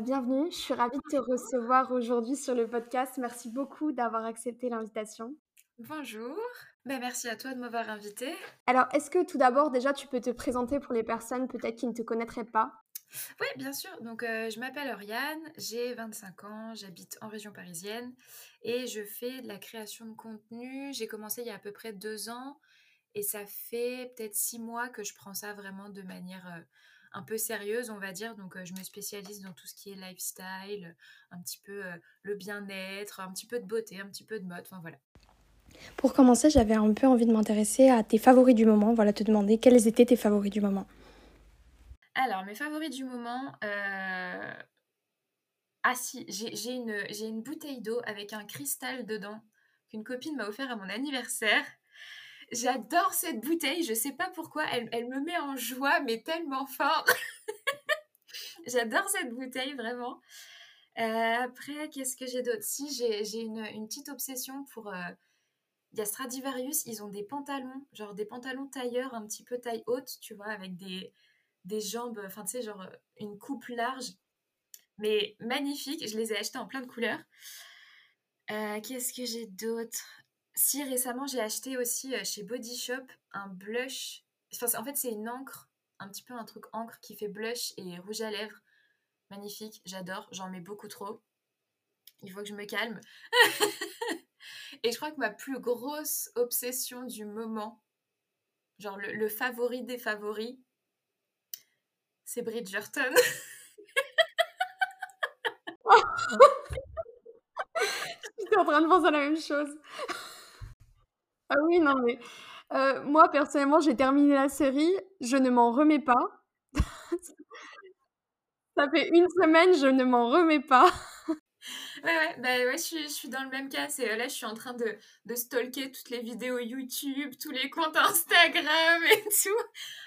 bienvenue. Je suis ravie de te recevoir aujourd'hui sur le podcast. Merci beaucoup d'avoir accepté l'invitation. Bonjour. Ben, merci à toi de m'avoir invité. Alors, est-ce que tout d'abord, déjà, tu peux te présenter pour les personnes peut-être qui ne te connaîtraient pas? Oui, bien sûr. Donc, euh, je m'appelle Oriane, j'ai 25 ans, j'habite en région parisienne et je fais de la création de contenu. J'ai commencé il y a à peu près deux ans et ça fait peut-être six mois que je prends ça vraiment de manière euh, un peu sérieuse, on va dire. Donc, euh, je me spécialise dans tout ce qui est lifestyle, un petit peu le bien-être, un petit peu de beauté, un petit peu de mode. Enfin, voilà. Pour commencer, j'avais un peu envie de m'intéresser à tes favoris du moment. Voilà, te demander quels étaient tes favoris du moment. Alors, mes favoris du moment. Euh, ah si, j'ai une, une bouteille d'eau avec un cristal dedans qu'une copine m'a offert à mon anniversaire. J'adore cette bouteille, je sais pas pourquoi, elle, elle, me met en joie, mais tellement fort. J'adore cette bouteille, vraiment. Euh, après, qu'est-ce que j'ai d'autre? Si, j'ai une, une, petite obsession pour, euh, y a Stradivarius, ils ont des pantalons, genre des pantalons tailleurs un petit peu taille haute, tu vois, avec des, des jambes, enfin tu sais, genre une coupe large, mais magnifique. Je les ai achetés en plein de couleurs. Euh, qu'est-ce que j'ai d'autre? Si récemment j'ai acheté aussi euh, chez Body Shop un blush. en fait, c'est une encre, un petit peu un truc encre qui fait blush et rouge à lèvres. Magnifique, j'adore, j'en mets beaucoup trop. Il faut que je me calme. Et je crois que ma plus grosse obsession du moment, genre le, favori des favoris, c'est Bridgerton. J'étais en train de penser la même chose. Ah oui, non mais euh, moi personnellement j'ai terminé la série, je ne m'en remets pas. Ça fait une semaine, je ne m'en remets pas. Ouais, ouais, bah ouais, je suis, je suis dans le même cas. C'est, là, je suis en train de, de stalker toutes les vidéos YouTube, tous les comptes Instagram et tout.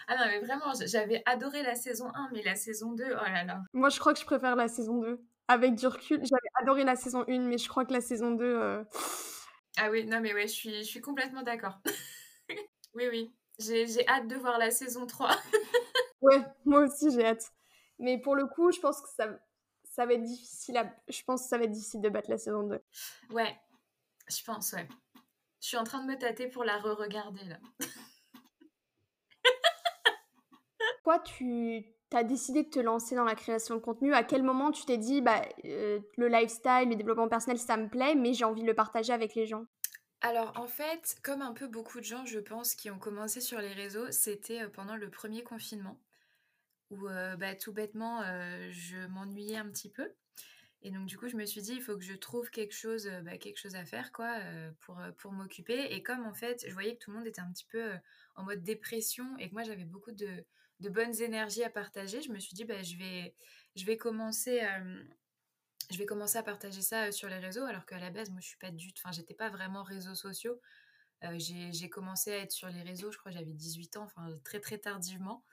Ah non, mais vraiment, j'avais adoré la saison 1, mais la saison 2, oh là là. Moi, je crois que je préfère la saison 2. Avec du recul, j'avais adoré la saison 1, mais je crois que la saison 2. Euh, ah oui, non, mais ouais, je suis, je suis complètement d'accord. oui, oui. J'ai, j'ai hâte de voir la saison 3. ouais, moi aussi, j'ai hâte. Mais pour le coup, je pense que ça, ça va être difficile à... Je pense que ça va être difficile de battre la saison 2. Ouais, je pense, ouais. Je suis en train de me tâter pour la re-regarder, là. Toi, tu as décidé de te lancer dans la création de contenu. À quel moment tu t'es dit, bah, euh, le lifestyle, le développement personnel, ça me plaît, mais j'ai envie de le partager avec les gens? Alors en fait, comme un peu beaucoup de gens, je pense, qui ont commencé sur les réseaux, c'était euh, pendant le premier confinement où bah, tout bêtement, je m'ennuyais un petit peu. Et donc du coup, je me suis dit, il faut que je trouve quelque chose, bah, quelque chose à faire, quoi, pour, pour m'occuper. Et comme en fait, je voyais que tout le monde était un petit peu en mode dépression et que moi, j'avais beaucoup de, de, bonnes énergies à partager, je me suis dit, bah, je, vais, commencer, à partager ça sur les réseaux, alors qu'à la base, moi, je suis pas du enfin, j'étais pas vraiment réseaux sociaux. j'ai commencé à être sur les réseaux, je crois j'avais 18 ans, très, très tardivement.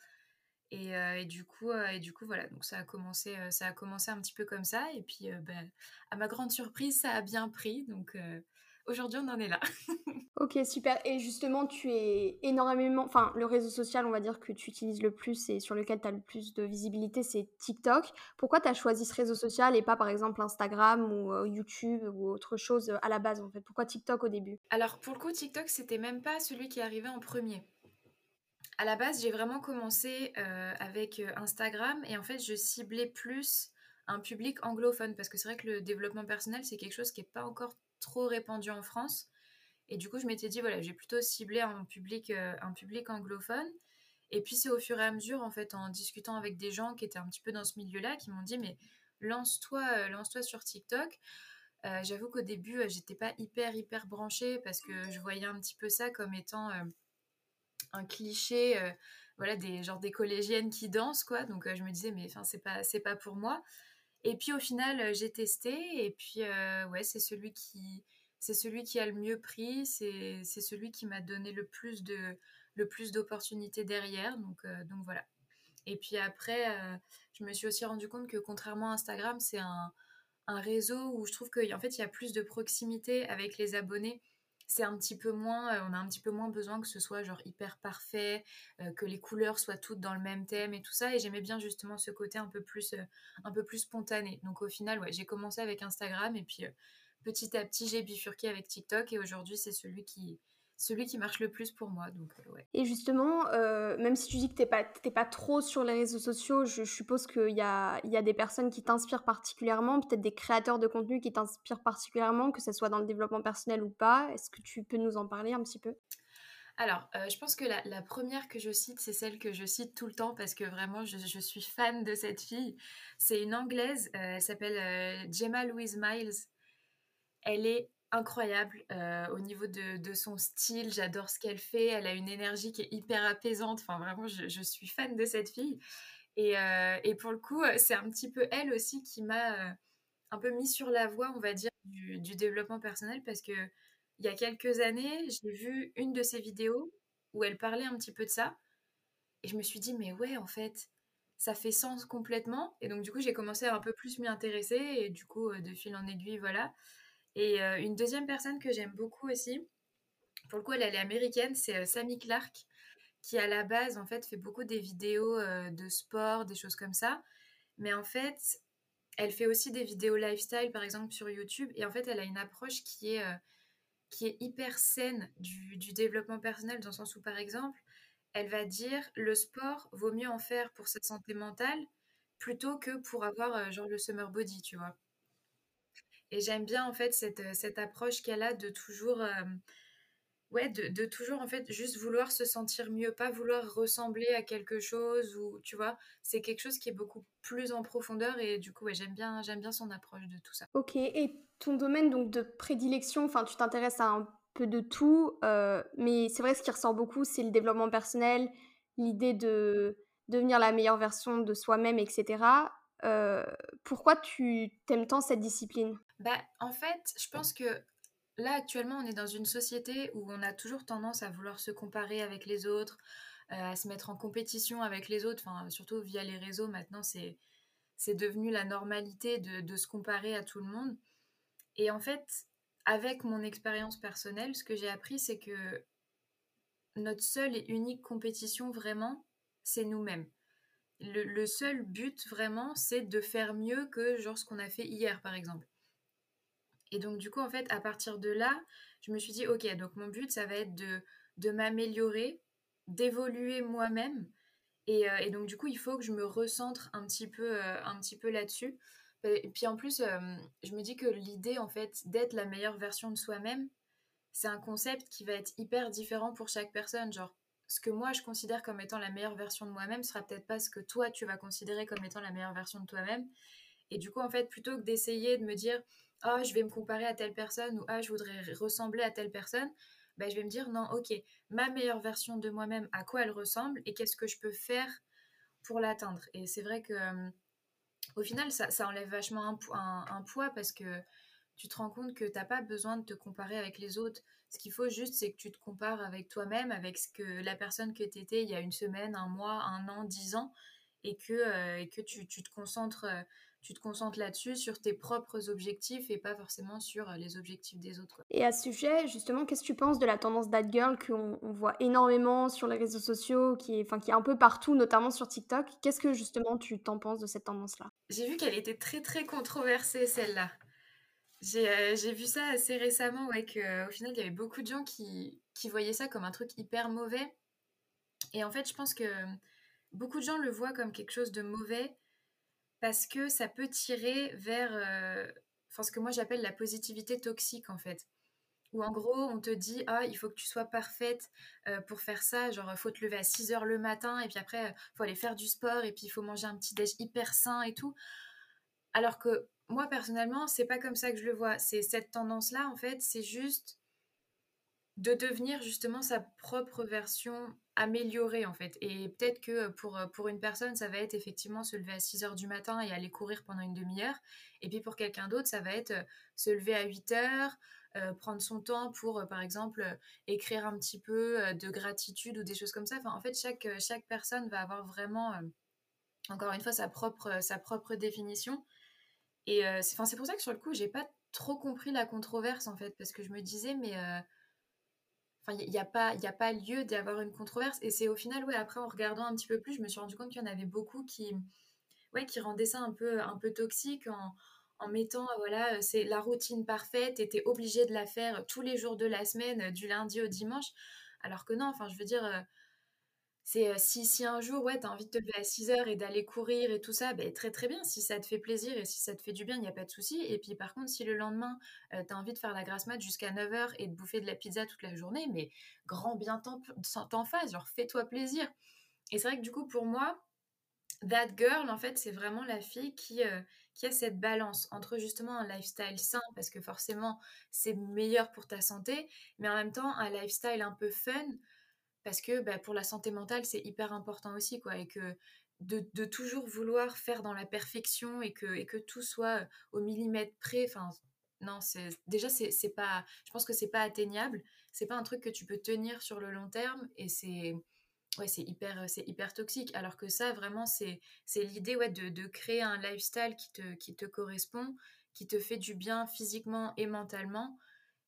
Et, du coup, et du coup, voilà, donc ça a, commencé, ça a commencé un petit peu comme ça. Et puis, ben, à ma grande surprise, ça a bien pris. Donc, aujourd'hui, on en est là. ok, super. Et justement, tu es énormément. Enfin, le réseau social, on va dire que tu utilises le plus et sur lequel tu as le plus de visibilité, c'est TikTok. Pourquoi tu as choisi ce réseau social et pas, par exemple, Instagram ou YouTube ou autre chose à la base, en fait? Pourquoi TikTok au début? Alors, pour le coup, TikTok, c'était même pas celui qui arrivait en premier à la base, j'ai vraiment commencé euh, avec euh, Instagram et en fait, je ciblais plus un public anglophone parce que c'est vrai que le développement personnel, c'est quelque chose qui n'est pas encore trop répandu en France. Et du coup, je m'étais dit, voilà, j'ai plutôt ciblé un public, euh, un public anglophone. Et puis, c'est au fur et à mesure, en fait, en discutant avec des gens qui étaient un petit peu dans ce milieu-là, qui m'ont dit, mais lance-toi lance-toi sur TikTok. J'avoue qu'au début, j'étais pas hyper, hyper branchée parce que je voyais un petit peu ça comme étant un cliché, euh, voilà, des, genre des collégiennes qui dansent, quoi. Donc euh, je me disais, mais enfin, c'est pas, pas pour moi. Et puis au final, euh, j'ai testé, et puis ouais, c'est celui qui, c'est celui qui a le mieux pris, c'est, celui qui m'a donné le plus de, le plus d'opportunités derrière. Donc, donc voilà. Et puis après, je me suis aussi rendu compte que contrairement à Instagram, c'est un, un réseau où je trouve qu'en fait, il y a plus de proximité avec les abonnés c'est un petit peu moins, on a un petit peu moins besoin que ce soit genre hyper parfait, que les couleurs soient toutes dans le même thème et tout ça. Et j'aimais bien justement ce côté un peu plus, un peu plus spontané. Donc au final, ouais, j'ai commencé avec Instagram et puis petit à petit, j'ai bifurqué avec TikTok et aujourd'hui, c'est celui qui, celui qui marche le plus pour moi. Donc, ouais. Et justement, même si tu dis que tu n'es pas, pas trop sur les réseaux sociaux, je, suppose qu'il y a, y a des personnes qui t'inspirent particulièrement, peut-être des créateurs de contenu qui t'inspirent particulièrement, que ce soit dans le développement personnel ou pas. Est-ce que tu peux nous en parler un petit peu? Alors, je pense que la, première que je cite, c'est celle que je cite tout le temps parce que vraiment, je, suis fan de cette fille. C'est une Anglaise, elle s'appelle Gemma Louise Miles. Elle est incroyable euh, au niveau de, son style. J'adore ce qu'elle fait. Elle a une énergie qui est hyper apaisante. Enfin, vraiment, je, suis fan de cette fille. Et, euh, pour le coup, c'est un petit peu elle aussi qui m'a euh, un peu mis sur la voie, on va dire, du, du développement personnel parce que il y a quelques années, j'ai vu une de ses vidéos où elle parlait un petit peu de ça. Et je me suis dit, mais ouais, en fait, ça fait sens complètement. Et donc, du coup, j'ai commencé à un peu plus m'y intéresser. Et du coup, de fil en aiguille, voilà. Et euh, une deuxième personne que j'aime beaucoup aussi, pour le coup, elle, est américaine, c'est euh, Sammy Clark, qui à la base, en fait, fait beaucoup des vidéos euh, de sport, des choses comme ça. Mais en fait, elle fait aussi des vidéos lifestyle, par exemple, sur YouTube. Et en fait, elle a une approche qui est, qui est hyper saine du, développement personnel, dans le sens où, par exemple, elle va dire le sport vaut mieux en faire pour sa santé mentale plutôt que pour avoir genre le summer body, tu vois. Et j'aime bien en fait cette, euh, cette approche qu'elle a de toujours, euh, ouais, de, toujours en fait juste vouloir se sentir mieux, pas vouloir ressembler à quelque chose ou tu vois, c'est quelque chose qui est beaucoup plus en profondeur et du coup ouais, j'aime bien, j'aime bien son approche de tout ça. Ok, et ton domaine donc de prédilection, enfin tu t'intéresses à un peu de tout, euh, mais c'est vrai ce qui ressort beaucoup c'est le développement personnel, l'idée de devenir la meilleure version de soi-même, etc. pourquoi tu t'aimes tant cette discipline? Bah, en fait, je pense que là, actuellement, on est dans une société où on a toujours tendance à vouloir se comparer avec les autres, euh, à se mettre en compétition avec les autres, surtout via les réseaux. Maintenant, c'est, c'est devenu la normalité de, de se comparer à tout le monde. Et en fait, avec mon expérience personnelle, ce que j'ai appris, c'est que notre seule et unique compétition, vraiment, c'est nous-mêmes. Le, le, seul but, vraiment, c'est de faire mieux que genre ce qu'on a fait hier, par exemple. Et donc, du coup, en fait, à partir de là, je me suis dit, OK, donc mon but, ça va être de, de m'améliorer, d'évoluer moi-même. Et, euh, et, donc, du coup, il faut que je me recentre un petit peu, euh, peu là-dessus. Et puis, en plus, euh, je me dis que l'idée, en fait, d'être la meilleure version de soi-même, c'est un concept qui va être hyper différent pour chaque personne. Genre, ce que moi, je considère comme étant la meilleure version de moi-même sera peut-être pas ce que toi, tu vas considérer comme étant la meilleure version de toi-même. Et du coup, en fait, plutôt que d'essayer de me dire, ah, je vais me comparer à telle personne ou ah, je voudrais ressembler à telle personne, bah, je vais me dire non, ok, ma meilleure version de moi-même, à quoi elle ressemble et qu'est-ce que je peux faire pour l'atteindre. Et c'est vrai que au final, ça, enlève vachement un, poids parce que tu te rends compte que tu n'as pas besoin de te comparer avec les autres. Ce qu'il faut juste, c'est que tu te compares avec toi-même, avec ce que la personne que tu étais il y a une semaine, un mois, un an, dix ans, et que, et que tu, tu, te concentres tu te concentres là-dessus, sur tes propres objectifs et pas forcément sur euh, les objectifs des autres. Et à ce sujet, justement, qu'est-ce que tu penses de la tendance that girl qu'on voit énormément sur les réseaux sociaux, qui est, enfin, qui est un peu partout, notamment sur TikTok? Qu'est-ce que justement tu t'en penses de cette tendance-là? J'ai vu qu'elle était très très controversée, celle-là. J'ai euh, vu ça assez récemment, ouais, qu'au final, il y avait beaucoup de gens qui, qui voyaient ça comme un truc hyper mauvais. Et en fait, je pense que beaucoup de gens le voient comme quelque chose de mauvais parce que ça peut tirer vers euh, ce que moi j'appelle la positivité toxique en fait. Où en gros on te dit ah il faut que tu sois parfaite euh, pour faire ça, genre faut te lever à 6 heures le matin et puis après faut aller faire du sport et puis il faut manger un petit déj hyper sain et tout. Alors que moi personnellement c'est pas comme ça que je le vois. C'est cette tendance là en fait c'est juste de devenir justement sa propre version améliorée en fait. Et peut-être que pour, pour une personne, ça va être effectivement se lever à 6 heures du matin et aller courir pendant une demi-heure. Et puis pour quelqu'un d'autre, ça va être se lever à 8 heures, euh, prendre son temps pour, par exemple, écrire un petit peu de gratitude ou des choses comme ça. Enfin, en fait, chaque, chaque personne va avoir vraiment, encore une fois, sa propre, sa propre définition. Et c'est pour ça que sur le coup, j'ai pas trop compris la controverse en fait, parce que je me disais, mais Enfin, il n'y a, pas, a pas lieu d'y avoir une controverse. Et c'est au final, ouais, après, en regardant un petit peu plus, je me suis rendu compte qu'il y en avait beaucoup qui, ouais, qui rendaient ça un peu, un peu toxique en, en mettant, voilà, c'est la routine parfaite et t'es obligé de la faire tous les jours de la semaine, du lundi au dimanche. Alors que non, enfin, je veux dire, euh, c'est si, si un jour, ouais, tu as envie de te lever à 6 heures et d'aller courir et tout ça, ben, très très bien. Si ça te fait plaisir et si ça te fait du bien, il n'y a pas de souci. Et puis par contre, si le lendemain, euh, tu as envie de faire la grasse mat jusqu'à 9 heures et de bouffer de la pizza toute la journée, mais grand bien t'en face, genre fais-toi plaisir. Et c'est vrai que du coup, pour moi, That Girl, en fait, c'est vraiment la fille qui, qui a cette balance entre justement un lifestyle sain, parce que forcément, c'est meilleur pour ta santé, mais en même temps, un lifestyle un peu fun, parce que bah, pour la santé mentale, c'est hyper important aussi, quoi, et que de, toujours vouloir faire dans la perfection et que, tout soit au millimètre près, enfin, non, c'est déjà, c'est pas, je pense que c'est pas atteignable, c'est pas un truc que tu peux tenir sur le long terme, et c'est, ouais, hyper, hyper toxique, alors que ça, vraiment, c'est l'idée, ouais, de, de, créer un lifestyle qui te, qui te correspond, qui te fait du bien physiquement et mentalement,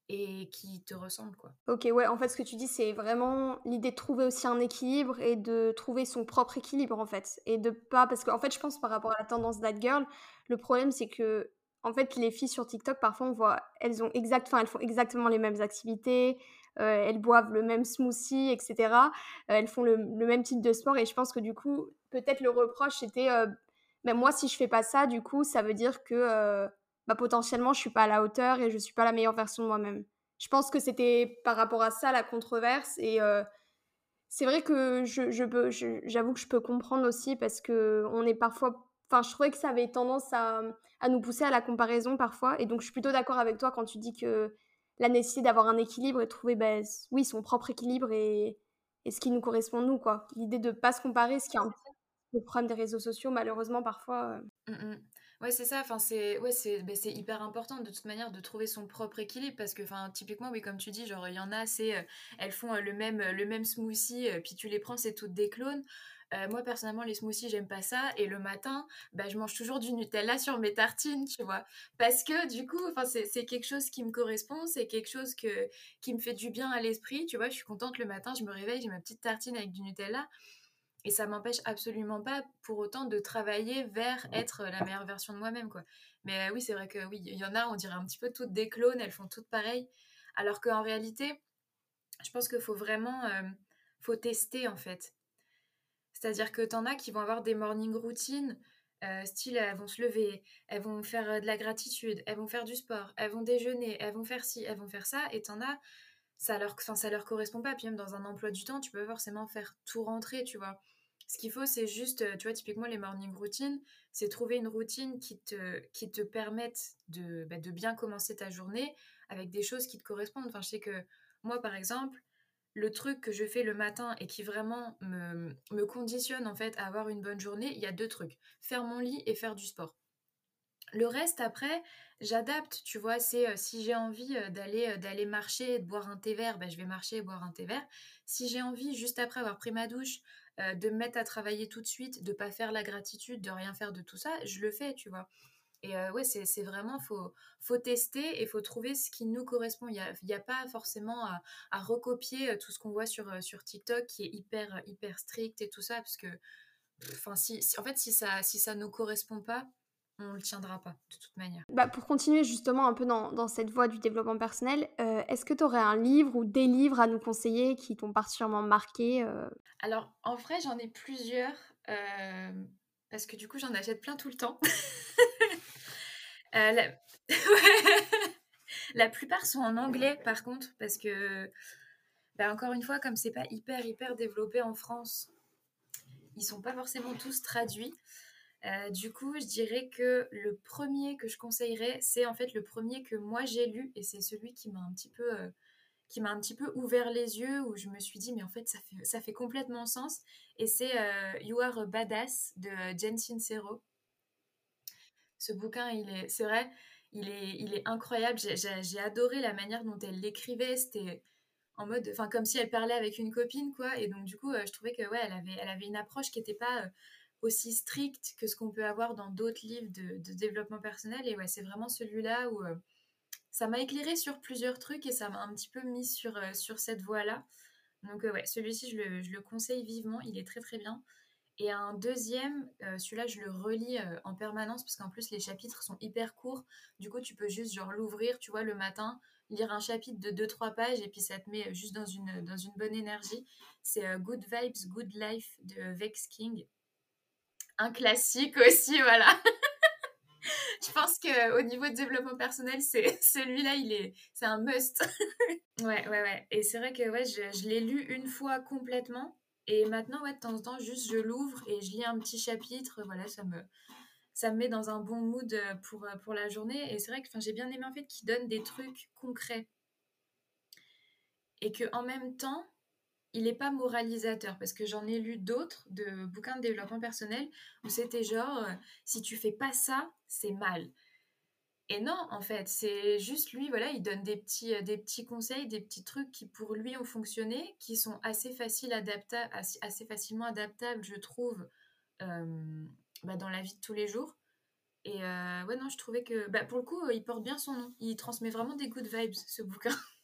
et qui te ressemble quoi. Ok ouais en fait ce que tu dis c'est vraiment l'idée de trouver aussi un équilibre et de trouver son propre équilibre en fait et de pas parce qu'en fait je pense par rapport à la tendance that girl le problème c'est que en fait les filles sur TikTok parfois on voit elles ont exact elles font exactement les mêmes activités euh, elles boivent le même smoothie etc euh, elles font le, même type de sport et je pense que du coup peut-être le reproche c'était euh, ben moi si je fais pas ça du coup ça veut dire que bah, potentiellement, je suis pas à la hauteur et je suis pas la meilleure version de moi-même. Je pense que c'était par rapport à ça la controverse et euh, c'est vrai que je, je peux, j'avoue que je peux comprendre aussi parce que on est parfois, enfin, je trouvais que ça avait tendance à, à nous pousser à la comparaison parfois et donc je suis plutôt d'accord avec toi quand tu dis que la nécessité d'avoir un équilibre et trouver, bah, oui, son propre équilibre et, et ce qui nous correspond nous, quoi. L'idée de pas se comparer, ce qui est un le problème des réseaux sociaux, malheureusement, parfois. Euh. Mmh Ouais, c'est ça. Enfin, c'est ouais, c'est bah, c'est hyper important de toute manière de trouver son propre équilibre parce que, enfin, typiquement, oui, comme tu dis, genre il y en a, c'est euh, elles font euh, le même le même smoothie, euh, puis tu les prends, c'est toutes des clones. moi personnellement, les smoothies, j'aime pas ça. Et le matin, bah, je mange toujours du Nutella sur mes tartines, tu vois, parce que du coup, c'est quelque chose qui me correspond, c'est quelque chose que qui me fait du bien à l'esprit, tu vois. Je suis contente le matin, je me réveille, j'ai ma petite tartine avec du Nutella. Et ça m'empêche absolument pas pour autant de travailler vers être la meilleure version de moi-même, quoi. Mais euh, oui, c'est vrai que oui, il y en a, on dirait un petit peu toutes des clones, elles font toutes pareil. Alors qu'en réalité, je pense qu'il faut vraiment, euh, faut tester en fait. C'est-à-dire que t'en as qui vont avoir des morning routines, euh, style elles vont se lever, elles vont faire de la gratitude, elles vont faire du sport, elles vont déjeuner, elles vont faire ci, elles vont faire ça, et t'en as, ça leur, ça leur correspond pas. Puis même dans un emploi du temps, tu peux forcément faire tout rentrer, tu vois. Ce qu'il faut, c'est juste, euh, tu vois, typiquement les morning routines, c'est trouver une routine qui te, permette de, bah, de bien commencer ta journée avec des choses qui te correspondent. Enfin, je sais que moi, par exemple, le truc que je fais le matin et qui vraiment me, conditionne en fait à avoir une bonne journée, il y a deux trucs. Faire mon lit et faire du sport. Le reste, après, j'adapte, tu vois, c'est euh, si j'ai envie euh, d'aller d'aller marcher de boire un thé vert, ben, je vais marcher et boire un thé vert. Si j'ai envie, juste après avoir pris ma douche, euh, de me mettre à travailler tout de suite, de pas faire la gratitude, de rien faire de tout ça, je le fais, tu vois. Et euh, ouais, c'est vraiment, faut, faut tester et faut trouver ce qui nous correspond. Il n'y a, a, pas forcément à, recopier euh, tout ce qu'on voit sur, sur TikTok qui est hyper, hyper strict et tout ça, parce que, enfin, si, en fait, si ça, si ça nous correspond pas, on le tiendra pas de toute manière. Bah, pour continuer justement un peu dans, dans cette voie du développement personnel, euh, est-ce que tu aurais un livre ou des livres à nous conseiller qui t'ont particulièrement marqué euh? Alors en vrai j'en ai plusieurs euh, parce que du coup j'en achète plein tout le temps. la... la... plupart sont en anglais par contre parce que bah, encore une fois comme c'est pas hyper hyper développé en France, ils sont pas forcément tous traduits. Euh, du coup, je dirais que le premier que je conseillerais, c'est en fait le premier que moi j'ai lu et c'est celui qui m'a un petit peu euh, qui m'a un petit peu ouvert les yeux où je me suis dit mais en fait ça fait ça fait complètement sens et c'est euh, You Are a Badass de Jen Sincero. Ce bouquin, il est c'est vrai, il est incroyable. J'ai adoré la manière dont elle l'écrivait. C'était en mode, enfin comme si elle parlait avec une copine quoi. Et donc du coup, je trouvais que elle avait elle avait une approche qui n'était pas aussi strict que ce qu'on peut avoir dans d'autres livres de, développement personnel. Et ouais, c'est vraiment celui-là où, euh, ça m'a éclairé sur plusieurs trucs et ça m'a un petit peu mis sur, sur cette voie-là. Donc ouais, celui-ci, je le, je le, conseille vivement, il est très très bien. Et un deuxième, celui-là, je le relis en permanence parce qu'en plus, les chapitres sont hyper courts. Du coup, tu peux juste genre l'ouvrir, tu vois, le matin, lire un chapitre de 2-3 pages et puis ça te met juste dans une, dans une bonne énergie. C'est Good Vibes, Good Life de Vex King. Un classique aussi, voilà. je pense qu'au niveau de développement personnel, c'est celui-là, il est, c'est un must. ouais, ouais, ouais. Et c'est vrai que ouais, je, l'ai lu une fois complètement. Et maintenant, ouais, de temps en temps, juste je l'ouvre et je lis un petit chapitre. Voilà, ça me, ça me met dans un bon mood pour, pour la journée. Et c'est vrai que j'ai bien aimé en fait qu'il donne des trucs concrets. Et que en même temps, il n'est pas moralisateur parce que j'en ai lu d'autres de bouquins de développement personnel où c'était genre euh, si tu fais pas ça, c'est mal. Et non, en fait, c'est juste lui, voilà, il donne des petits, euh, des petits conseils, des petits trucs qui pour lui ont fonctionné, qui sont assez, faciles adaptables, assez, facilement adaptables, je trouve, euh, bah, dans la vie de tous les jours. Et ouais, non, je trouvais que, bah, pour le coup, il porte bien son nom. Il transmet vraiment des good vibes, ce bouquin.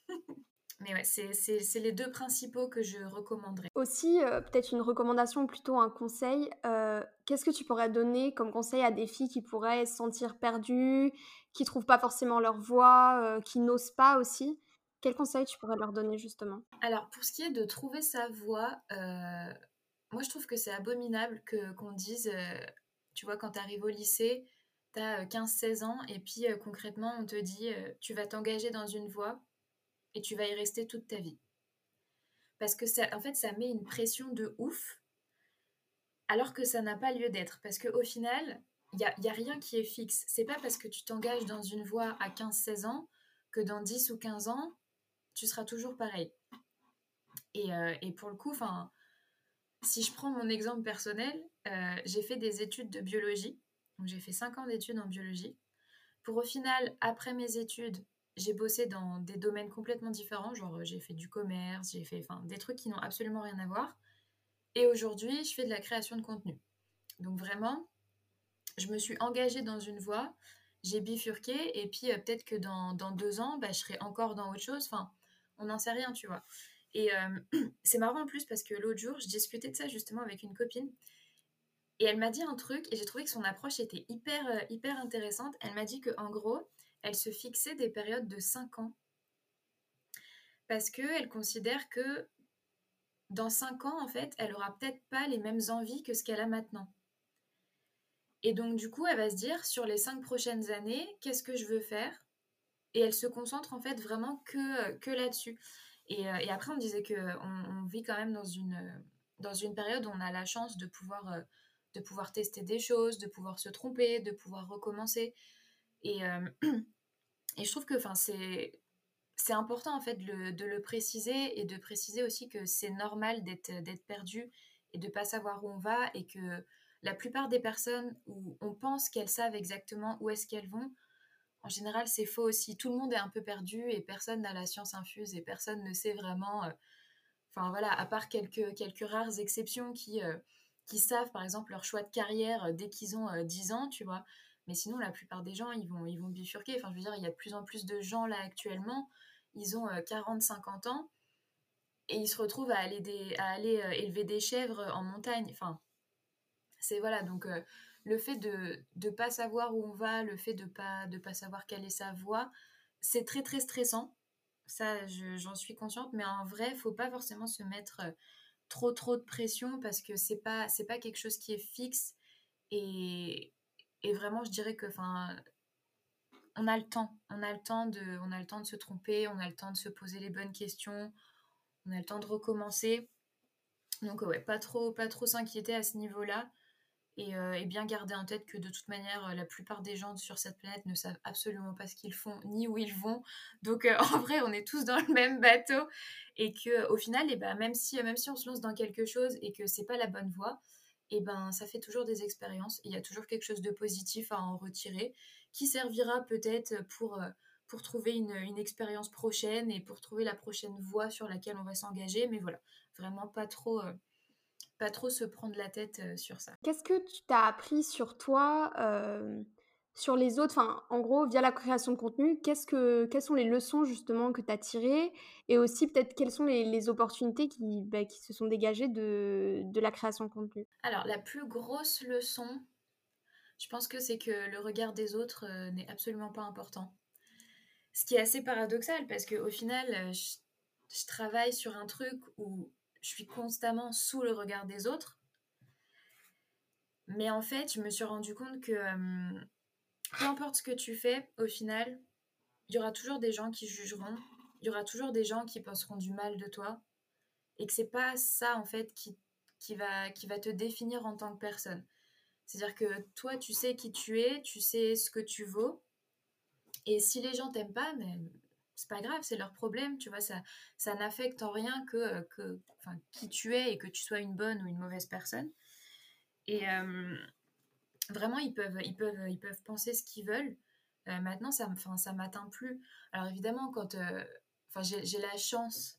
Mais ouais, c'est les deux principaux que je recommanderais. Aussi, euh, peut-être une recommandation, plutôt un conseil. Euh, qu'est-ce que tu pourrais donner comme conseil à des filles qui pourraient se sentir perdues, qui trouvent pas forcément leur voie, euh, qui n'osent pas aussi? Quel conseil tu pourrais leur donner justement? Alors, pour ce qui est de trouver sa voie, moi je trouve que c'est abominable que qu'on dise, tu vois, quand tu arrives au lycée, tu as 15-16 ans et puis concrètement on te dit tu vas t'engager dans une voie et tu vas y rester toute ta vie. Parce que ça, en fait, ça met une pression de ouf, alors que ça n'a pas lieu d'être. Parce qu'au final, il n'y a, y a, rien qui est fixe. C'est pas parce que tu t'engages dans une voie à 15-16 ans que dans 10 ou 15 ans, tu seras toujours pareil. Et, euh, pour le coup, si je prends mon exemple personnel, euh, j'ai fait des études de biologie. J'ai fait 5 ans d'études en biologie. Pour au final, après mes études, j'ai bossé dans des domaines complètement différents, genre j'ai fait du commerce, j'ai fait enfin, des trucs qui n'ont absolument rien à voir. Et aujourd'hui, je fais de la création de contenu. Donc vraiment, je me suis engagée dans une voie, j'ai bifurqué, et puis euh, peut-être que dans, dans, deux ans, bah, je serai encore dans autre chose. Enfin, on n'en sait rien, tu vois. Et euh, c'est marrant en plus parce que l'autre jour, je discutais de ça justement avec une copine. Et elle m'a dit un truc, et j'ai trouvé que son approche était hyper, euh, hyper intéressante. Elle m'a dit que en gros, elle se fixait des périodes de 5 ans. Parce qu'elle considère que dans 5 ans, en fait, elle aura peut-être pas les mêmes envies que ce qu'elle a maintenant. Et donc, du coup, elle va se dire, sur les 5 prochaines années, qu'est-ce que je veux faire? Et elle se concentre, en fait, vraiment que, là-dessus. Et, euh, après, on disait qu'on on vit quand même dans une, période où on a la chance euh, de pouvoir tester des choses, de pouvoir se tromper, de pouvoir recommencer. Et, euh, et je trouve que c'est important en fait de le, de le, préciser et de préciser aussi que c'est normal d'être perdu et de pas savoir où on va et que la plupart des personnes où on pense qu'elles savent exactement où est-ce qu'elles vont, en général c'est faux aussi. Tout le monde est un peu perdu et personne n'a la science infuse et personne ne sait vraiment. Euh, enfin voilà, à part quelques, quelques rares exceptions qui, euh, qui savent par exemple leur choix de carrière dès qu'ils ont 10 ans, tu vois. Mais sinon, la plupart des gens, ils vont, ils vont bifurquer. Enfin, je veux dire, il y a de plus en plus de gens là actuellement, ils ont 40, euh, 50 ans, et ils se retrouvent à aller, à aller euh, élever des chèvres en montagne. Enfin, c'est voilà, donc euh, le fait de ne pas savoir où on va, le fait de ne pas, de pas savoir quelle est sa voie, c'est très très stressant. Ça, j'en suis consciente, mais en vrai, faut pas forcément se mettre trop trop de pression parce que c'est pas pas quelque chose qui est fixe et, et vraiment, je dirais que, enfin, on a le temps. On a le temps de, se tromper, on a le temps de se poser les bonnes questions, on a le temps de recommencer. Donc ouais, pas trop, pas trop s'inquiéter à ce niveau-là. Et, euh, bien garder en tête que de toute manière, la plupart des gens sur cette planète ne savent absolument pas ce qu'ils font ni où ils vont. Donc euh, en vrai, on est tous dans le même bateau et que au final, et eh ben, même si même si on se lance dans quelque chose et que c'est pas la bonne voie, et ben ça fait toujours des expériences. Il y a toujours quelque chose de positif à en retirer qui servira peut-être pour, euh, pour trouver une, une, expérience prochaine et pour trouver la prochaine voie sur laquelle on va s'engager. Mais voilà, vraiment pas trop, euh, pas trop se prendre la tête euh, sur ça. Qu'est-ce que tu t'as appris sur toi sur les autres, enfin, en gros, via la création de contenu, qu'est-ce que quelles sont les leçons justement que tu as tirées? Et aussi peut-être quelles sont les opportunités qui, bah, qui se sont dégagées de de la création de contenu? Alors la plus grosse leçon, je pense que c'est que le regard des autres, heu, n'est absolument pas important. Ce qui est assez paradoxal parce qu'au final, heu, je travaille sur un truc où je suis constamment sous le regard des autres. Mais en fait, je me suis rendu compte que, peu importe ce que tu fais, au final, il y aura toujours des gens qui jugeront, il y aura toujours des gens qui penseront du mal de toi et que c'est pas ça en fait qui qui va qui va te définir en tant que personne. C'est-à-dire que toi, tu sais qui tu es, tu sais ce que tu vaux et si les gens t'aiment pas, mais c'est pas grave, c'est leur problème, tu vois, ça, ça n'affecte en rien que, que qui tu es et que tu sois une bonne ou une mauvaise personne. Et euh, vraiment, ils peuvent, ils, peuvent, ils peuvent penser ce qu'ils veulent. Euh, maintenant, ça, ça m'atteint plus. Alors évidemment, quand euh, enfin, j'ai la chance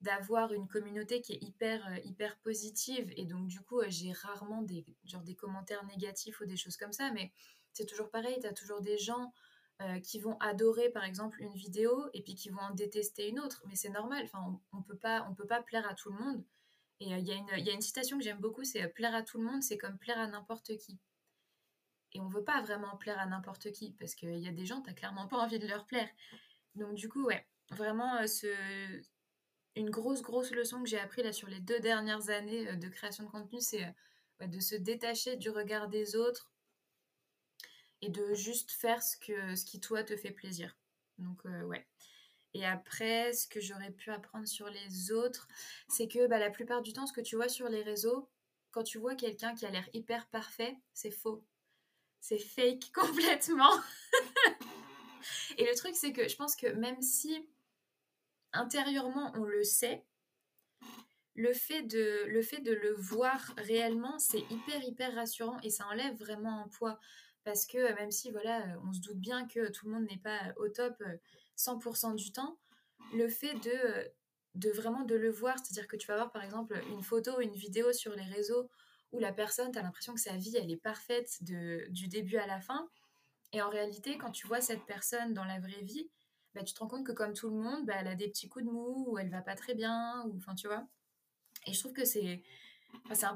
d'avoir une communauté qui est hyper, hyper positive et donc du coup, j'ai rarement des, genre, des commentaires négatifs ou des choses comme ça, mais c'est toujours pareil, tu as toujours des gens euh, qui vont adorer par exemple une vidéo et puis qui vont en détester une autre. Mais c'est normal, enfin, on, ne peut pas, on peut pas plaire à tout le monde. Et euh, il y, y, a une citation que j'aime beaucoup, c'est euh, plaire à tout le monde, c'est comme plaire à n'importe qui. Et on veut pas vraiment plaire à n'importe qui parce qu'il y a des gens, tu n'as clairement pas envie de leur plaire. Donc du coup, ouais, vraiment ce, une grosse grosse leçon que j'ai appris là sur les deux dernières années de création de contenu, c'est de se détacher du regard des autres, et de juste faire ce, qui toi te fait plaisir. Donc euh, ouais. Et après, ce que j'aurais pu apprendre sur les autres, c'est que bah, la plupart du temps, ce que tu vois sur les réseaux, quand tu vois quelqu'un qui a l'air hyper parfait, c'est faux. C'est fake complètement. et le truc, c'est que je pense que même si intérieurement on le sait, le fait de le, voir réellement, c'est hyper, hyper rassurant et ça enlève vraiment un poids parce que euh, même si voilà, euh, on se doute bien que tout le monde n'est pas au top 100% euh, du temps, le fait de, de vraiment de le voir, c'est-à-dire que tu vas voir par exemple une photo, une vidéo sur les réseaux où la personne, tu as l'impression que sa vie, elle est parfaite de, du début à la fin. Et en réalité, quand tu vois cette personne dans la vraie vie, bah, tu te rends compte que comme tout le monde, bah, elle a des petits coups de mou, ou elle va pas très bien, ou enfin tu vois. Et je trouve que c'est...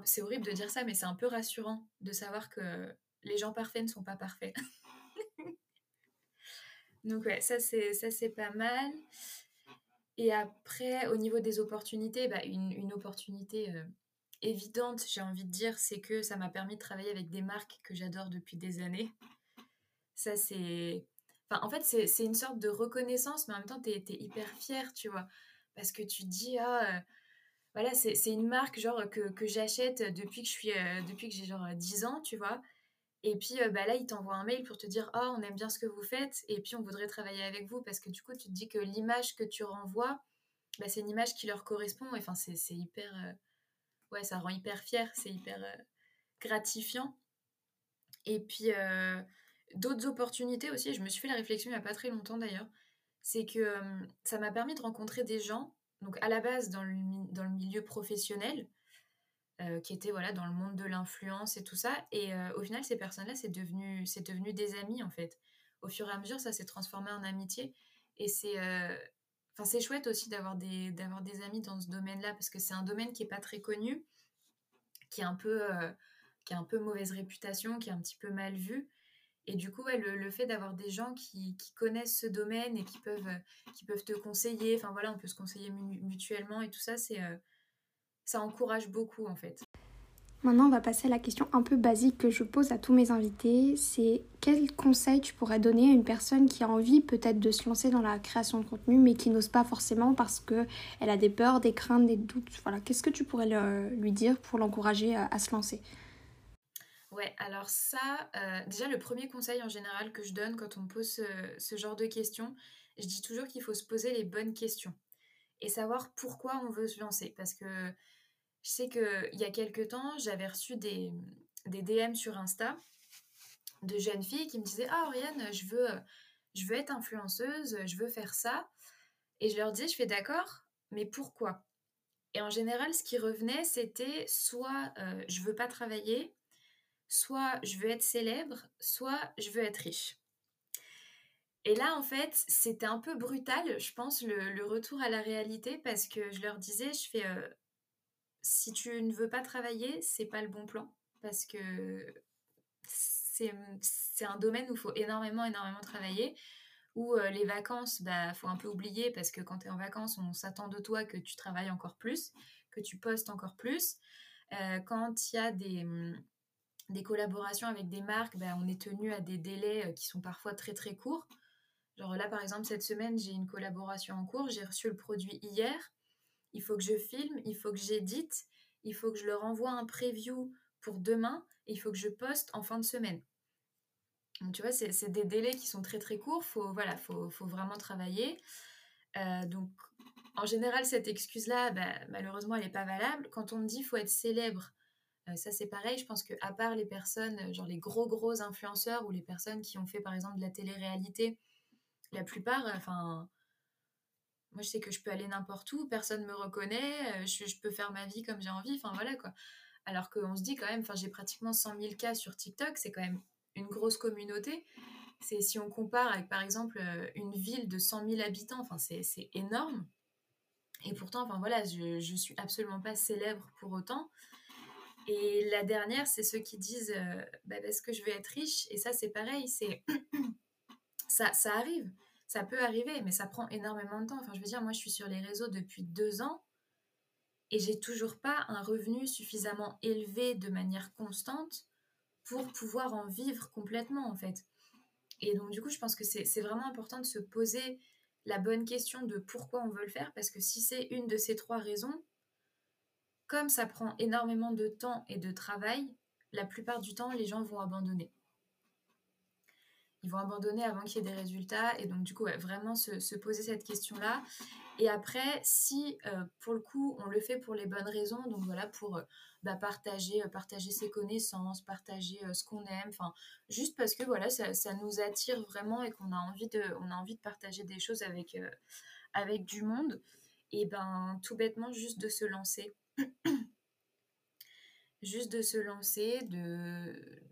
c'est horrible de dire ça, mais c'est un peu rassurant de savoir que les gens parfaits ne sont pas parfaits. Donc ouais, ça c'est ça c'est pas mal. Et après, au niveau des opportunités, bah, une, opportunité euh, évidente, j'ai envie de dire, c'est que ça m'a permis de travailler avec des marques que j'adore depuis des années. Ça c'est... En fait, c'est une sorte de reconnaissance, mais en même temps, tu es, hyper fière, tu vois. Parce que tu dis, ah, euh, voilà, c'est une marque genre que, j'achète euh, depuis que j'ai genre 10 ans, tu vois. Et puis euh, bah, là, ils t'envoient un mail pour te dire Oh, on aime bien ce que vous faites, et puis on voudrait travailler avec vous, parce que du coup, tu te dis que l'image que tu renvoies, bah, c'est une image qui leur correspond. Enfin, c'est hyper. Euh, ouais, ça rend hyper fier, c'est hyper euh, gratifiant. Et puis, d'autres opportunités aussi, je me suis fait la réflexion il n'y a pas très longtemps d'ailleurs, c'est que ça m'a permis de rencontrer des gens, donc à la base dans le, dans le milieu professionnel, euh, qui étaient voilà, dans le monde de l'influence et tout ça. Et euh, au final, ces personnes-là, c'est devenu, devenu des amis, en fait. Au fur et à mesure, ça s'est transformé en amitié. Et c'est euh, c'est chouette aussi d'avoir des, d'avoir des amis dans ce domaine-là, parce que c'est un domaine qui n'est pas très connu, qui est un peu, qui a un peu mauvaise réputation, qui est un petit peu mal vu. Et du coup, le, le, fait d'avoir des gens qui, connaissent ce domaine et qui peuvent, qui peuvent te conseiller, enfin voilà, on peut se conseiller mutuellement et tout ça, c'est ça encourage beaucoup en fait. Maintenant, on va passer à la question un peu basique que je pose à tous mes invités. C'est quel conseil tu pourrais donner à une personne qui a envie peut-être de se lancer dans la création de contenu, mais qui n'ose pas forcément parce que elle a des peurs, des craintes, des doutes? Voilà, qu'est-ce que tu pourrais lui dire pour l'encourager à, se lancer? Ouais, alors ça, euh, déjà le premier conseil en général que je donne quand on me pose ce, ce genre de questions, je dis toujours qu'il faut se poser les bonnes questions et savoir pourquoi on veut se lancer. Parce que je sais qu'il y a quelques temps, j'avais reçu des, des, DM sur Insta de jeunes filles qui me disaient Ah, Oriane, je veux, je veux être influenceuse, je veux faire ça. Et je leur dis Je fais d'accord, mais pourquoi? Et en général, ce qui revenait, c'était soit euh, je veux pas travailler, soit je veux être célèbre, soit je veux être riche. Et là, en fait, c'était un peu brutal, je pense, le, retour à la réalité, parce que je leur disais, je fais, euh, si tu ne veux pas travailler, c'est pas le bon plan, parce que c'est un domaine où il faut énormément, énormément travailler, où euh, les vacances, bah, faut un peu oublier, parce que quand tu es en vacances, on s'attend de toi que tu travailles encore plus, que tu postes encore plus. Euh, quand il y a des, des collaborations avec des marques, bah, on est tenu à des délais qui sont parfois très très courts. Genre là, par exemple, cette semaine, j'ai une collaboration en cours, j'ai reçu le produit hier, il faut que je filme, il faut que j'édite, il faut que je leur envoie un preview pour demain, il faut que je poste en fin de semaine. Donc tu vois, c'est des délais qui sont très très courts, faut, voilà, faut, vraiment travailler. Euh, donc en général, cette excuse-là, bah, malheureusement, elle n'est pas valable. Quand on me dit faut être célèbre, euh, ça c'est pareil, je pense qu'à part les personnes, genre les gros gros influenceurs ou les personnes qui ont fait par exemple de la télé-réalité, la plupart, enfin, moi je sais que je peux aller n'importe où, personne me reconnaît, euh, je, peux faire ma vie comme j'ai envie, enfin voilà quoi. Alors qu'on se dit quand même, j'ai pratiquement 100 000 cas sur TikTok, c'est quand même une grosse communauté. C'est si on compare avec par exemple euh, une ville de 100 000 habitants, enfin c'est énorme. Et pourtant, enfin voilà, je, je suis absolument pas célèbre pour autant. Et la dernière, c'est ceux qui disent euh, bah, parce que je vais être riche. Et ça, c'est pareil, c'est ça, ça arrive, ça peut arriver, mais ça prend énormément de temps. Enfin, je veux dire, moi, je suis sur les réseaux depuis deux ans et j'ai toujours pas un revenu suffisamment élevé de manière constante pour pouvoir en vivre complètement, en fait. Et donc, du coup, je pense que c'est vraiment important de se poser la bonne question de pourquoi on veut le faire, parce que si c'est une de ces trois raisons, comme ça prend énormément de temps et de travail, la plupart du temps, les gens vont abandonner ils vont abandonner avant qu'il y ait des résultats. Et donc, du coup, vraiment se, poser cette question-là. Et après, si euh, pour le coup, on le fait pour les bonnes raisons, donc voilà, pour euh, bah, partager, euh, partager ses connaissances, partager ce qu'on aime, enfin, juste parce que voilà, ça, ça, nous attire vraiment et qu'on a envie de, on a envie de partager des choses avec, avec du monde, et ben tout bêtement, juste de se lancer. juste de se lancer, de,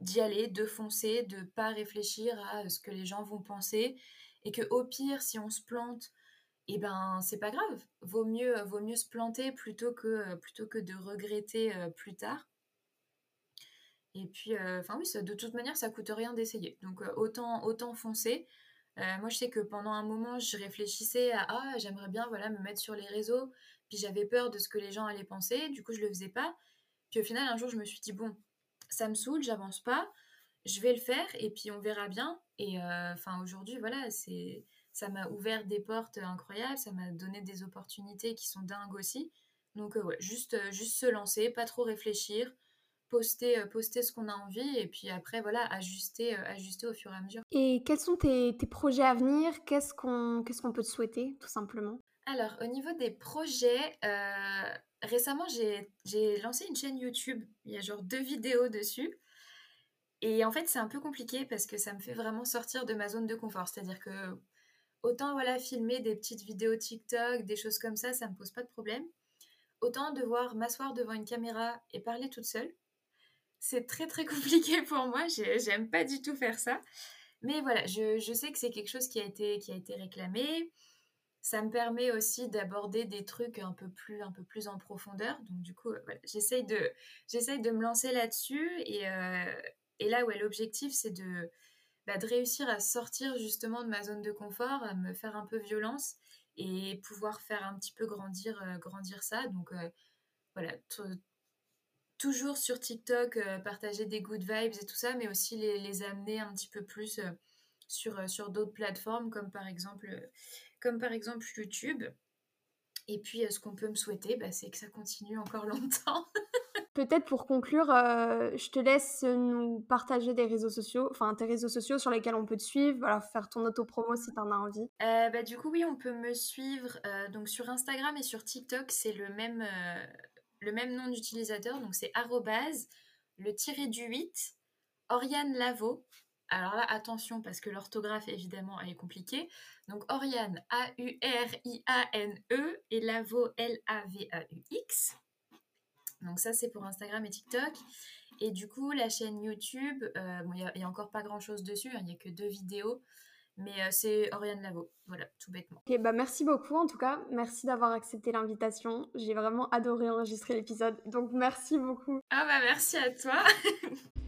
d'y aller, de foncer, de pas réfléchir à euh, ce que les gens vont penser et que au pire si on se plante eh ben c'est pas grave. Vaut mieux vaut mieux se planter plutôt que euh, plutôt que de regretter euh, plus tard. Et puis enfin oui de toute manière ça coûte rien d'essayer. Donc autant autant foncer. Moi je sais que pendant un moment je réfléchissais à ah j'aimerais bien voilà me mettre sur les réseaux puis j'avais peur de ce que les gens allaient penser du coup je le faisais pas. Puis au final un jour je me suis dit bon ça me saoule, j'avance pas, je vais le faire et puis on verra bien. Et euh, enfin aujourd'hui, voilà, c'est ça m'a ouvert des portes incroyables, ça m'a donné des opportunités qui sont dingues aussi. Donc euh, ouais, juste, euh, juste se lancer, pas trop réfléchir, poster, poster ce qu'on a envie et puis après voilà, ajuster, ajuster au fur et à mesure. Et quels sont tes, tes projets à venir? Qu'est-ce qu'on qu'est-ce qu'on peut te souhaiter tout simplement? Alors au niveau des projets, récemment, j'ai lancé une chaîne YouTube. Il y a genre deux vidéos dessus. Et en fait, c'est un peu compliqué parce que ça me fait vraiment sortir de ma zone de confort. C'est-à-dire que autant voilà filmer des petites vidéos TikTok, des choses comme ça, ça me pose pas de problème. Autant devoir m'asseoir devant une caméra et parler toute seule, c'est très très compliqué pour moi. J'aime pas du tout faire ça. Mais voilà, je, je sais que c'est quelque chose qui a été, qui a été réclamé ça me permet aussi d'aborder des trucs un peu plus un peu plus en profondeur. Donc du coup j'essaye de j'essaye de me lancer là-dessus et, euh, là l'objectif c'est de bah, de réussir à sortir justement de ma zone de confort à me faire un peu violence et pouvoir faire un petit peu grandir euh, grandir ça. Donc euh, voilà toujours sur TikTok partager des good vibes et tout ça mais aussi les, les amener un petit peu plus sur, sur d'autres plateformes comme par exemple comme par exemple YouTube. Et puis, euh, ce qu'on peut me souhaiter, bah, c'est que ça continue encore longtemps. Peut-être pour conclure, euh, je te laisse nous partager des réseaux sociaux, enfin tes réseaux sociaux sur lesquels on peut te suivre, voilà, faire ton auto-promo si tu en as envie. Euh, bah, du coup, oui, on peut me suivre donc sur Instagram et sur TikTok, c'est le même, le même nom d'utilisateur, donc c'est le tiré du 8, Oriane Lavo, alors là, attention, parce que l'orthographe, évidemment, elle est compliquée. Donc, Oriane, A-U-R-I-A-N-E, et Lavo, L-A-V-A-U-X. Donc ça, c'est pour Instagram et TikTok. Et du coup, la chaîne YouTube, il n'y a, a, encore pas grand-chose dessus, hein, il n'y a que deux vidéos. Mais euh, c'est Oriane Lavo, voilà, tout bêtement. Ok, bah merci beaucoup en tout cas. Merci d'avoir accepté l'invitation. J'ai vraiment adoré enregistrer l'épisode. Donc merci beaucoup. Ah bah merci à toi.